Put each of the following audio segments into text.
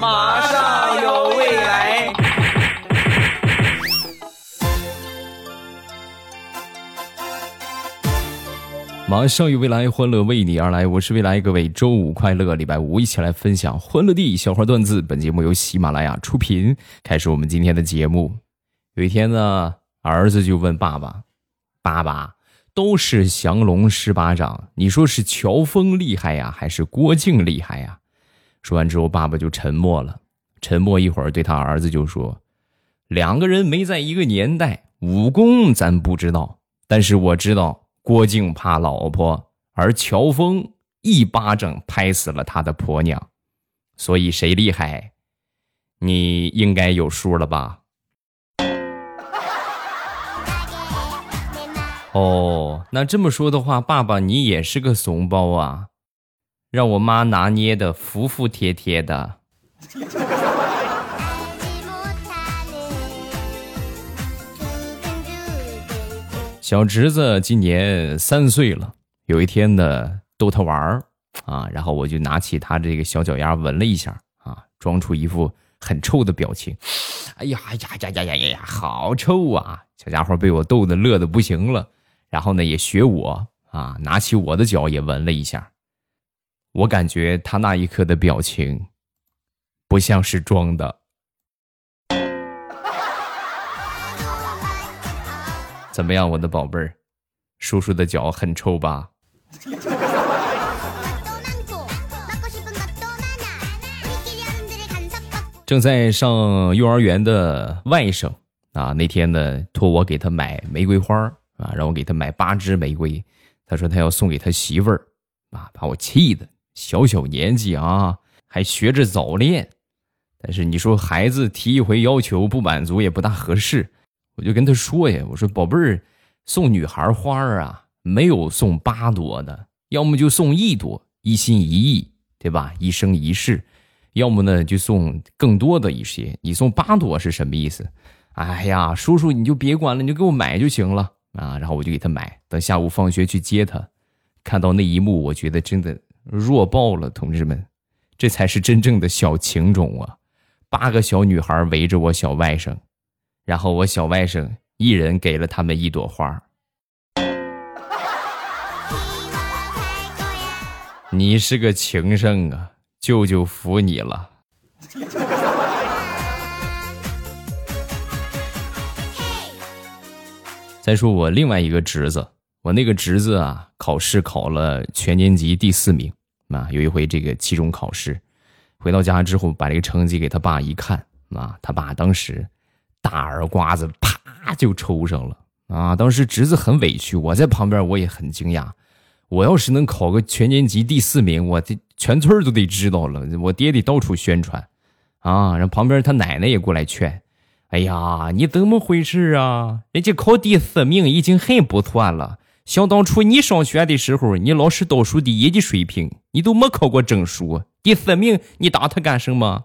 马上有未来。马上有未来，欢乐为你而来。我是未来，各位周五快乐，礼拜五一起来分享欢乐地笑话段子。本节目由喜马拉雅出品。开始我们今天的节目。有一天呢，儿子就问爸爸：“爸爸，都是降龙十八掌，你说是乔峰厉害呀，还是郭靖厉害呀？”说完之后，爸爸就沉默了。沉默一会儿，对他儿子就说：“两个人没在一个年代，武功咱不知道，但是我知道。”郭靖怕老婆，而乔峰一巴掌拍死了他的婆娘，所以谁厉害，你应该有数了吧？哦，那这么说的话，爸爸你也是个怂包啊，让我妈拿捏的服服帖帖的。小侄子今年三岁了，有一天呢，逗他玩儿啊，然后我就拿起他这个小脚丫闻了一下啊，装出一副很臭的表情。哎呀呀呀呀呀呀呀，好臭啊！小家伙被我逗得乐得不行了，然后呢也学我啊，拿起我的脚也闻了一下。我感觉他那一刻的表情不像是装的。怎么样，我的宝贝儿？叔叔的脚很臭吧？正在上幼儿园的外甥啊，那天呢托我给他买玫瑰花啊，让我给他买八支玫瑰。他说他要送给他媳妇儿啊，把我气的。小小年纪啊，还学着早恋。但是你说孩子提一回要求不满足也不大合适。我就跟他说呀，我说宝贝儿，送女孩花儿啊，没有送八朵的，要么就送一朵，一心一意，对吧？一生一世，要么呢就送更多的一些。你送八朵是什么意思？哎呀，叔叔你就别管了，你就给我买就行了啊。然后我就给他买，等下午放学去接他，看到那一幕，我觉得真的弱爆了，同志们，这才是真正的小情种啊！八个小女孩围着我小外甥。然后我小外甥一人给了他们一朵花。你是个情圣啊，舅舅服你了。再说我另外一个侄子，我那个侄子啊，考试考了全年级第四名啊。有一回这个期中考试，回到家之后把这个成绩给他爸一看啊，他爸当时。大耳刮子啪就抽上了啊！当时侄子很委屈，我在旁边我也很惊讶。我要是能考个全年级第四名，我这全村都得知道了，我爹得到处宣传啊！然后旁边他奶奶也过来劝。哎呀，你怎么回事啊？人家考第四名已经很不错了。想当初你上学的时候，你老师倒数第一的水平，你都没考过证书，第四名你打他干什么？啊，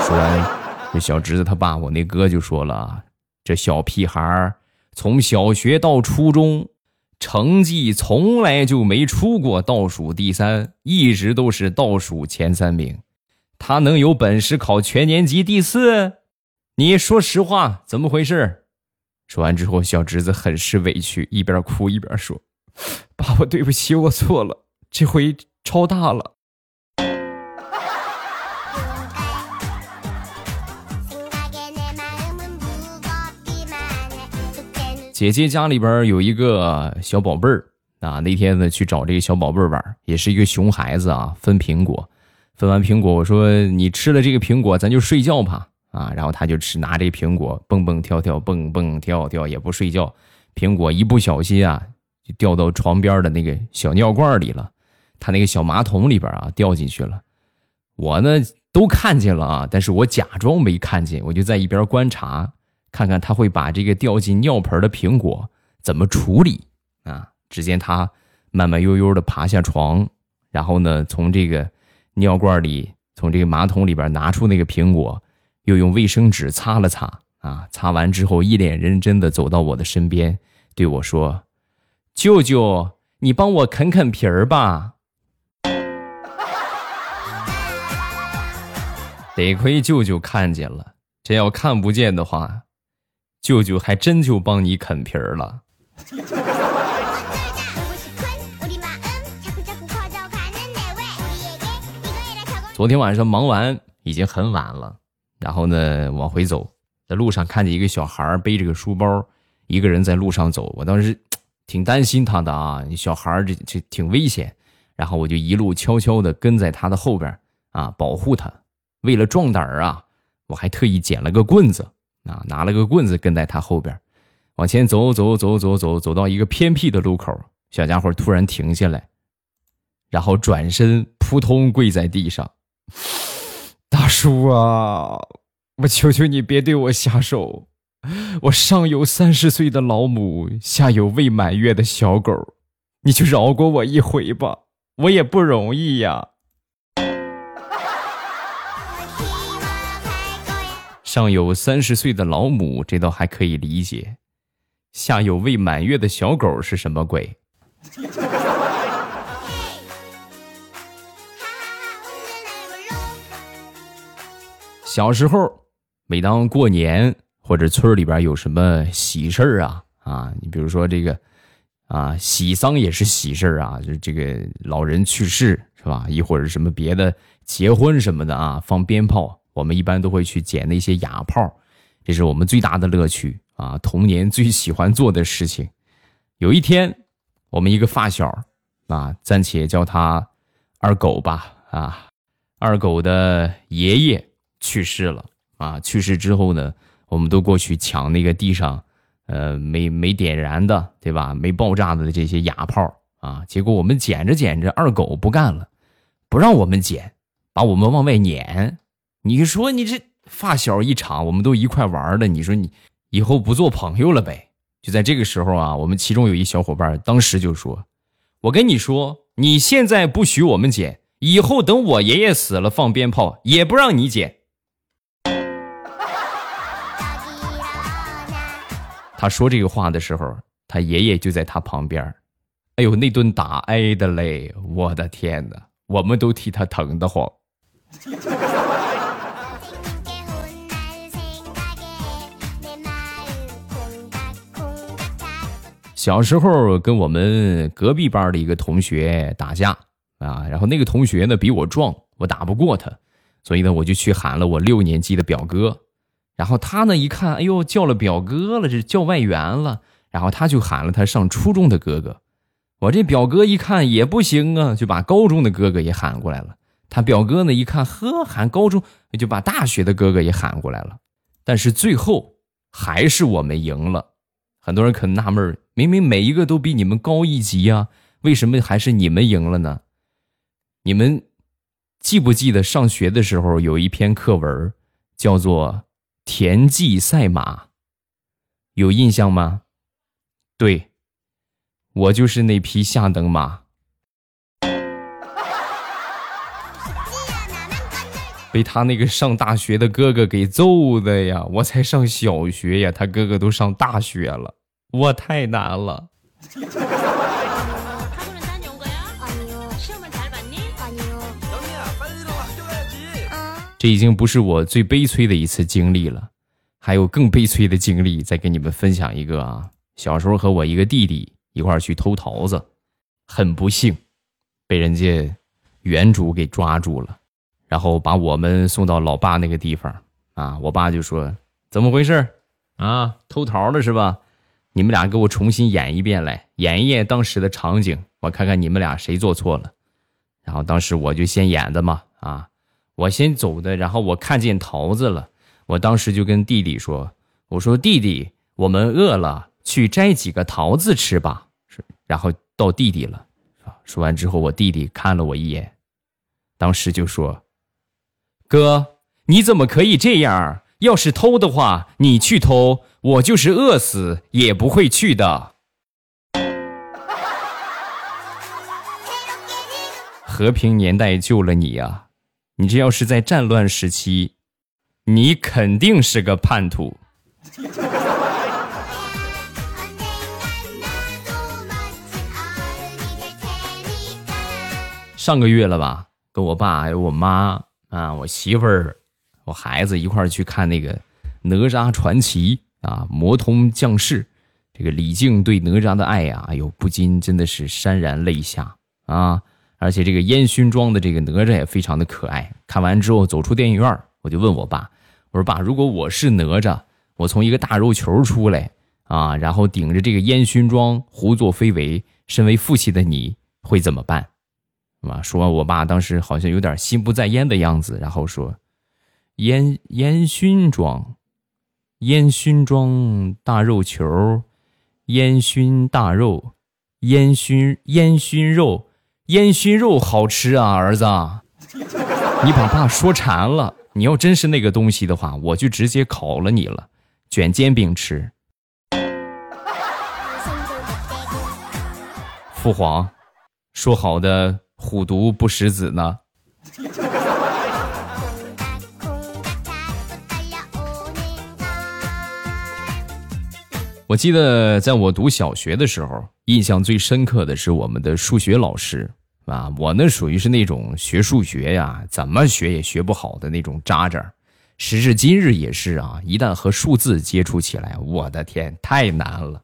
说完。这小侄子他爸，我那哥就说了：“这小屁孩儿从小学到初中，成绩从来就没出过倒数第三，一直都是倒数前三名。他能有本事考全年级第四？你说实话，怎么回事？”说完之后，小侄子很是委屈，一边哭一边说：“爸爸，对不起，我错了，这回超大了。”姐姐家里边有一个小宝贝儿啊，那天呢去找这个小宝贝儿玩，也是一个熊孩子啊。分苹果，分完苹果，我说你吃了这个苹果，咱就睡觉吧啊。然后他就吃，拿这苹果蹦蹦跳跳，蹦蹦跳跳也不睡觉。苹果一不小心啊，就掉到床边的那个小尿罐里了，他那个小马桶里边啊掉进去了。我呢都看见了啊，但是我假装没看见，我就在一边观察。看看他会把这个掉进尿盆的苹果怎么处理啊？只见他慢慢悠悠的爬下床，然后呢，从这个尿罐里，从这个马桶里边拿出那个苹果，又用卫生纸擦了擦啊。擦完之后，一脸认真的走到我的身边，对我说：“舅舅，你帮我啃啃皮儿吧。”得亏舅舅看见了，这要看不见的话，舅舅还真就帮你啃皮儿了。昨天晚上忙完已经很晚了，然后呢往回走，在路上看见一个小孩背着个书包，一个人在路上走，我当时 挺担心他的啊，小孩这这挺危险，然后我就一路悄悄的跟在他的后边啊，保护他。为了壮胆儿啊，我还特意捡了个棍子啊，拿了个棍子跟在他后边，往前走走走走走，走到一个偏僻的路口，小家伙突然停下来，然后转身扑通跪在地上。叔啊，我求求你别对我下手，我上有三十岁的老母，下有未满月的小狗，你就饶过我一回吧，我也不容易呀。上有三十岁的老母，这倒还可以理解。下有未满月的小狗是什么鬼？小时候，每当过年或者村里边有什么喜事儿啊啊，你比如说这个啊，喜丧也是喜事儿啊，就这个老人去世是吧？一或者什么别的结婚什么的啊，放鞭炮。我们一般都会去捡那些哑炮，这是我们最大的乐趣啊！童年最喜欢做的事情。有一天，我们一个发小啊，暂且叫他二狗吧啊，二狗的爷爷去世了啊。去世之后呢，我们都过去抢那个地上呃没没点燃的，对吧？没爆炸的这些哑炮啊。结果我们捡着捡着，二狗不干了，不让我们捡，把我们往外撵。你说你这发小一场，我们都一块玩的，你说你以后不做朋友了呗？就在这个时候啊，我们其中有一小伙伴当时就说：“我跟你说，你现在不许我们捡，以后等我爷爷死了放鞭炮也不让你捡。”他说这个话的时候，他爷爷就在他旁边。哎呦，那顿打挨的嘞！我的天哪，我们都替他疼得慌。小时候跟我们隔壁班的一个同学打架啊，然后那个同学呢比我壮，我打不过他，所以呢我就去喊了我六年级的表哥，然后他呢一看，哎呦叫了表哥了，这叫外援了，然后他就喊了他上初中的哥哥，我这表哥一看也不行啊，就把高中的哥哥也喊过来了，他表哥呢一看，呵喊高中，就把大学的哥哥也喊过来了，但是最后还是我们赢了。很多人可能纳闷明明每一个都比你们高一级啊，为什么还是你们赢了呢？你们记不记得上学的时候有一篇课文叫做《田忌赛马》，有印象吗？对，我就是那匹下等马。被他那个上大学的哥哥给揍的呀！我才上小学呀，他哥哥都上大学了。我太难了。这已经不是我最悲催的一次经历了，还有更悲催的经历，再跟你们分享一个啊。小时候和我一个弟弟一块去偷桃子，很不幸被人家原主给抓住了，然后把我们送到老爸那个地方啊。我爸就说：“怎么回事啊？偷桃了是吧？”你们俩给我重新演一遍来，演一演当时的场景，我看看你们俩谁做错了。然后当时我就先演的嘛，啊，我先走的，然后我看见桃子了，我当时就跟弟弟说：“我说弟弟，我们饿了，去摘几个桃子吃吧。”是，然后到弟弟了，说完之后，我弟弟看了我一眼，当时就说：“哥，你怎么可以这样？要是偷的话，你去偷。”我就是饿死也不会去的。和平年代救了你呀！你这要是在战乱时期，你肯定是个叛徒。上个月了吧，跟我爸还有我妈啊，我媳妇儿我孩子一块儿去看那个《哪吒传奇》啊，魔童降世，这个李靖对哪吒的爱呀，哎呦，不禁真的是潸然泪下啊！而且这个烟熏妆的这个哪吒也非常的可爱。看完之后走出电影院，我就问我爸，我说爸，如果我是哪吒，我从一个大肉球出来啊，然后顶着这个烟熏妆胡作非为，身为父亲的你会怎么办？啊，说，我爸当时好像有点心不在焉的样子，然后说：“烟烟熏妆，烟熏妆大肉球，烟熏大肉，烟熏烟熏肉，烟熏肉好吃啊，儿子，你把爸说馋了。你要真是那个东西的话，我就直接烤了你了，卷煎饼吃。”父皇，说好的。虎毒不食子呢。我记得在我读小学的时候，印象最深刻的是我们的数学老师啊。我那属于是那种学数学呀，怎么学也学不好的那种渣渣。时至今日也是啊，一旦和数字接触起来，我的天，太难了。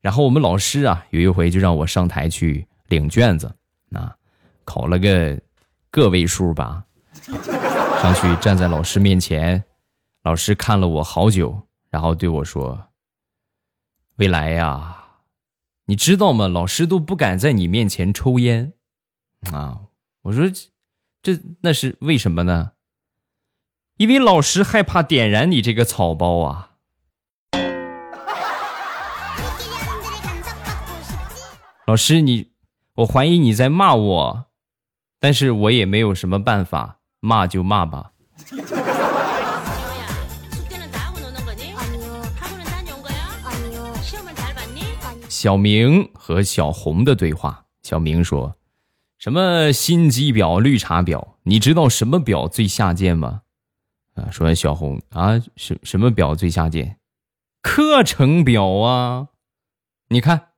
然后我们老师啊，有一回就让我上台去领卷子啊。考了个个位数吧，上去站在老师面前，老师看了我好久，然后对我说：“未来呀，你知道吗？老师都不敢在你面前抽烟啊。”我说：“这那是为什么呢？因为老师害怕点燃你这个草包啊。”老师，你，我怀疑你在骂我。但是我也没有什么办法，骂就骂吧。小明和小红的对话。小明说：“什么心机婊、绿茶婊？你知道什么婊最下贱吗？”啊，说完小红啊，什什么婊最下贱？课程表啊！你看，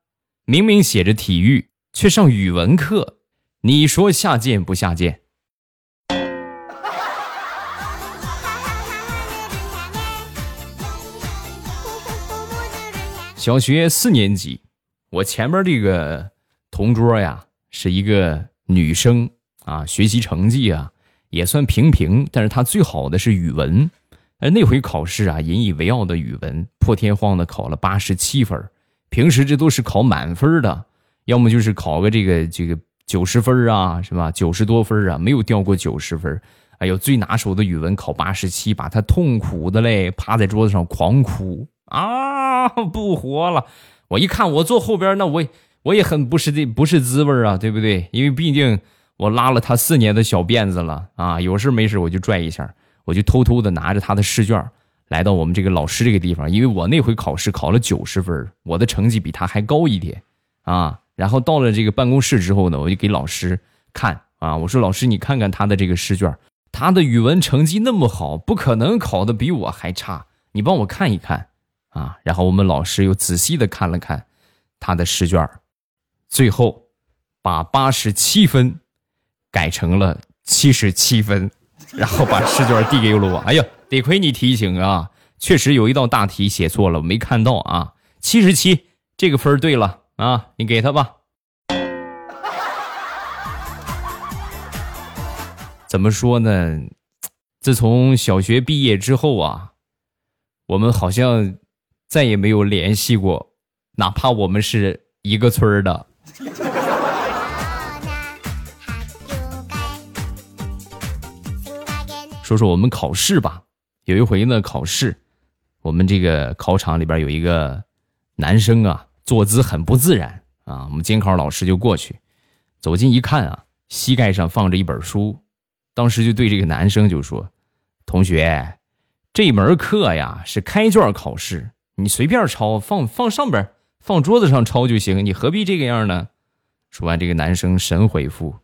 明明写着体育，却上语文课。你说下贱不下贱？小学四年级，我前面这个同桌呀，是一个女生啊，学习成绩啊也算平平，但是她最好的是语文，而那回考试啊，引以为傲的语文，破天荒的考了八十七分，平时这都是考满分的，要么就是考个这个这个。九十分啊，是吧？九十多分啊，没有掉过九十分。哎呦，最拿手的语文考八十七，把他痛苦的嘞，趴在桌子上狂哭啊，不活了！我一看，我坐后边，那我我也很不是这不是滋味啊，对不对？因为毕竟我拉了他四年的小辫子了啊，有事没事我就拽一下，我就偷偷的拿着他的试卷，来到我们这个老师这个地方，因为我那回考试考了九十分，我的成绩比他还高一点啊。然后到了这个办公室之后呢，我就给老师看啊，我说老师，你看看他的这个试卷，他的语文成绩那么好，不可能考的比我还差，你帮我看一看啊。然后我们老师又仔细的看了看他的试卷，最后把八十七分改成了七十七分，然后把试卷递给了我。哎呀，得亏你提醒啊，确实有一道大题写错了，我没看到啊，七十七这个分对了。啊，你给他吧。怎么说呢？自从小学毕业之后啊，我们好像再也没有联系过，哪怕我们是一个村儿的。说说我们考试吧。有一回呢，考试，我们这个考场里边有一个男生啊。坐姿很不自然啊！我们监考老师就过去，走近一看啊，膝盖上放着一本书，当时就对这个男生就说：“同学，这门课呀是开卷考试，你随便抄，放 放上边，放桌子上抄就行，你何必这个样呢？”说完，这个男生神回复：“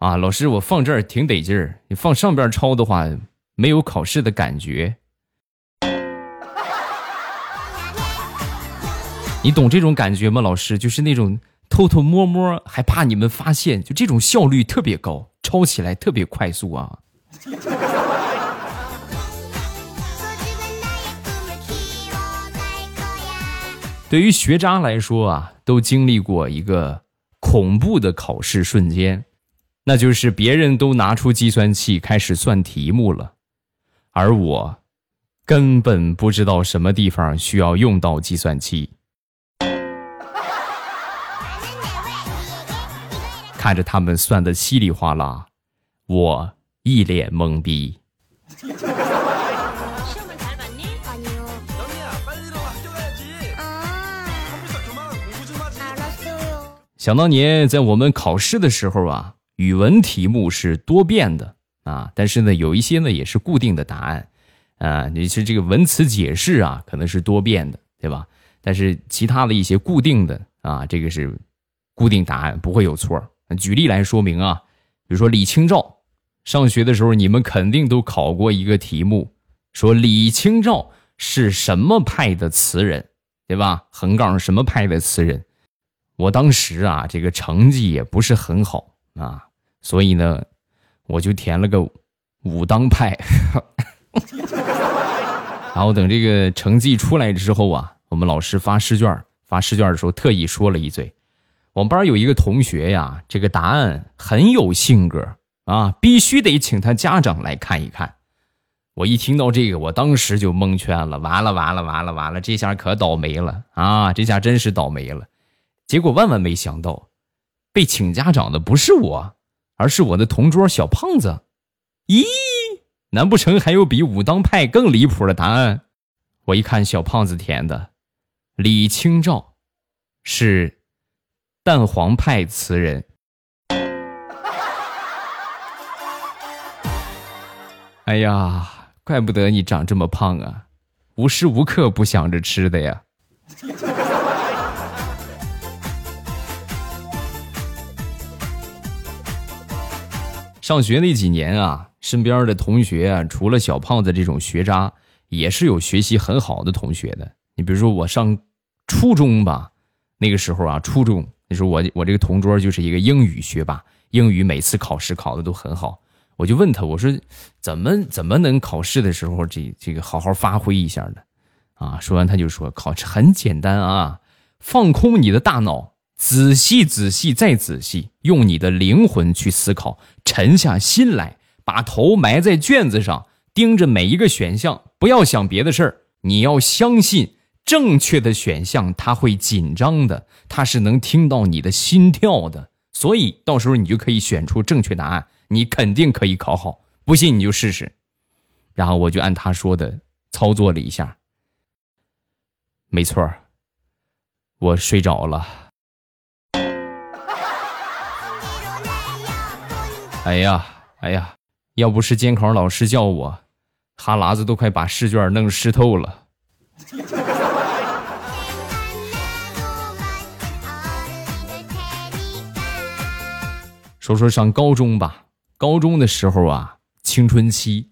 啊，老师，我放这儿挺得劲儿，你放上边抄的话，没有考试的感觉。你懂这种感觉吗？老师，就是那种偷偷摸摸，还怕你们发现，就这种效率特别高，抄起来特别快速啊。对于学渣来说啊，都经历过一个恐怖的考试瞬间。那就是别人都拿出计算器开始算题目了，而我根本不知道什么地方需要用到计算器。看着他们算的稀里哗啦，我一脸懵逼。想当年，在我们考试的时候啊，语文题目是多变的啊，但是呢，有一些呢也是固定的答案啊。你是这个文词解释啊，可能是多变的，对吧？但是其他的一些固定的啊，这个是固定答案，不会有错。举例来说明啊，比如说李清照，上学的时候你们肯定都考过一个题目，说李清照是什么派的词人，对吧？横杠什么派的词人？我当时啊，这个成绩也不是很好啊，所以呢，我就填了个武当派。然后等这个成绩出来之后啊，我们老师发试卷发试卷的时候特意说了一嘴：我们班有一个同学呀，这个答案很有性格啊，必须得请他家长来看一看。我一听到这个，我当时就蒙圈了，完了完了完了完了，这下可倒霉了啊！这下真是倒霉了。结果万万没想到，被请家长的不是我，而是我的同桌小胖子。咦，难不成还有比武当派更离谱的答案？我一看小胖子填的，李清照是蛋黄派词人。哎呀，怪不得你长这么胖啊，无时无刻不想着吃的呀。上学那几年啊，身边的同学啊，除了小胖子这种学渣，也是有学习很好的同学的。你比如说我上初中吧，那个时候啊，初中那时候我我这个同桌就是一个英语学霸，英语每次考试考的都很好。我就问他，我说怎么怎么能考试的时候这这个好好发挥一下呢？啊，说完他就说考试很简单啊，放空你的大脑。仔细、仔细、再仔细，用你的灵魂去思考，沉下心来，把头埋在卷子上，盯着每一个选项，不要想别的事儿。你要相信，正确的选项它会紧张的，它是能听到你的心跳的，所以到时候你就可以选出正确答案，你肯定可以考好。不信你就试试。然后我就按他说的操作了一下，没错我睡着了。哎呀，哎呀，要不是监考老师叫我，哈喇子都快把试卷弄湿透了。说说上高中吧，高中的时候啊，青春期，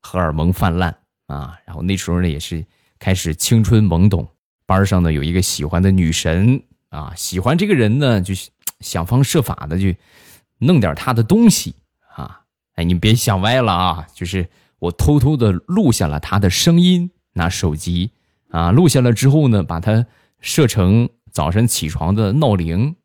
荷尔蒙泛滥啊，然后那时候呢也是开始青春懵懂，班上呢有一个喜欢的女神啊，喜欢这个人呢就想方设法的就。弄点他的东西啊！哎，你别想歪了啊！就是我偷偷的录下了他的声音，拿手机啊录下了之后呢，把它设成早晨起床的闹铃，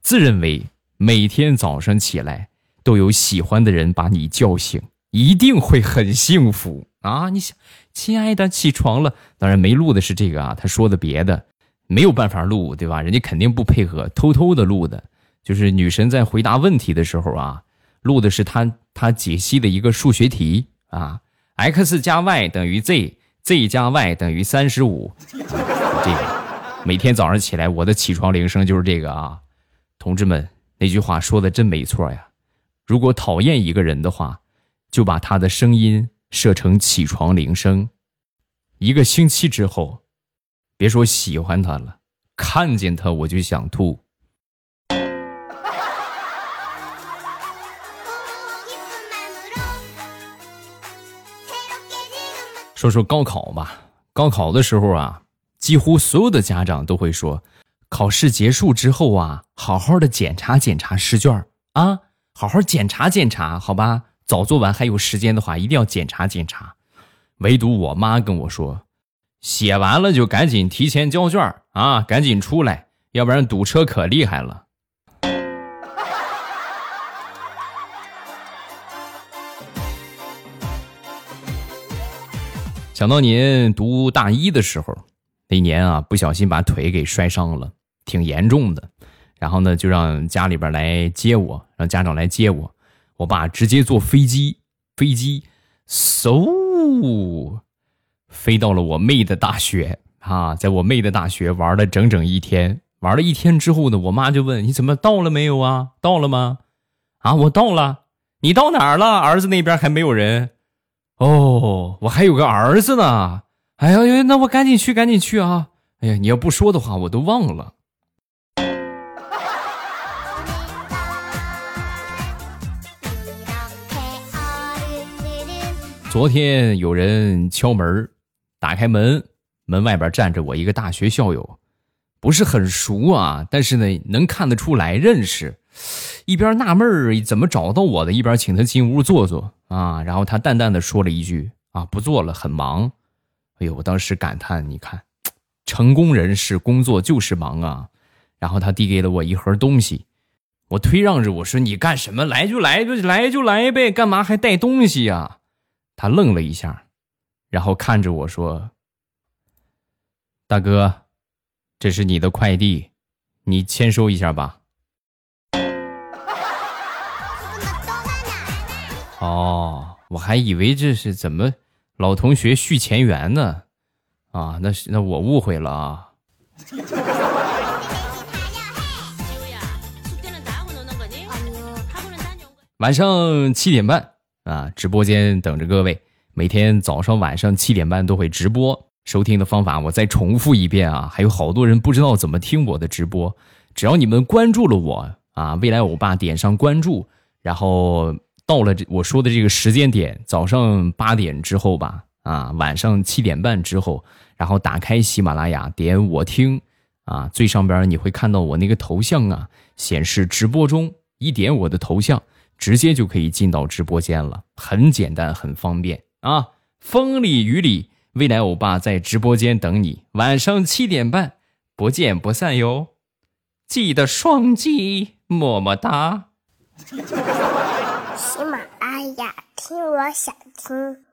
自认为每天早上起来都有喜欢的人把你叫醒，一定会很幸福啊！你想，亲爱的，起床了。当然没录的是这个啊，他说的别的没有办法录，对吧？人家肯定不配合，偷偷的录的。就是女神在回答问题的时候啊，录的是她她解析的一个数学题啊，x 加 y 等于 z，z 加 y 等于三十五。这个每天早上起来，我的起床铃声就是这个啊，同志们，那句话说的真没错呀。如果讨厌一个人的话，就把他的声音设成起床铃声。一个星期之后，别说喜欢他了，看见他我就想吐。说说高考吧。高考的时候啊，几乎所有的家长都会说，考试结束之后啊，好好的检查检查试卷啊，好好检查检查，好吧？早做完还有时间的话，一定要检查检查。唯独我妈跟我说，写完了就赶紧提前交卷啊，赶紧出来，要不然堵车可厉害了。想到您读大一的时候，那年啊，不小心把腿给摔伤了，挺严重的。然后呢，就让家里边来接我，让家长来接我。我爸直接坐飞机，飞机嗖飞到了我妹的大学啊，在我妹的大学玩了整整一天。玩了一天之后呢，我妈就问：“你怎么到了没有啊？到了吗？”啊，我到了。你到哪儿了？儿子那边还没有人。哦，我还有个儿子呢！哎呀，那我赶紧去，赶紧去啊！哎呀，你要不说的话，我都忘了。昨天有人敲门，打开门，门外边站着我一个大学校友，不是很熟啊，但是呢，能看得出来认识。一边纳闷儿怎么找到我的，一边请他进屋坐坐啊。然后他淡淡的说了一句：“啊，不做了，很忙。”哎呦，我当时感叹：“你看，成功人士工作就是忙啊。”然后他递给了我一盒东西，我推让着我说：“你干什么？来就来，就来就来呗，干嘛还带东西呀？”他愣了一下，然后看着我说：“大哥，这是你的快递，你签收一下吧。”哦，我还以为这是怎么老同学续前缘呢，啊，那是那我误会了啊。晚上七点半啊，直播间等着各位。每天早上晚上七点半都会直播，收听的方法我再重复一遍啊。还有好多人不知道怎么听我的直播，只要你们关注了我啊，未来欧巴点上关注，然后。到了这我说的这个时间点，早上八点之后吧，啊，晚上七点半之后，然后打开喜马拉雅，点我听，啊，最上边你会看到我那个头像啊，显示直播中，一点我的头像，直接就可以进到直播间了，很简单，很方便啊。风里雨里，未来欧巴在直播间等你，晚上七点半，不见不散哟，记得双击么么哒。喜马拉雅，听我想听。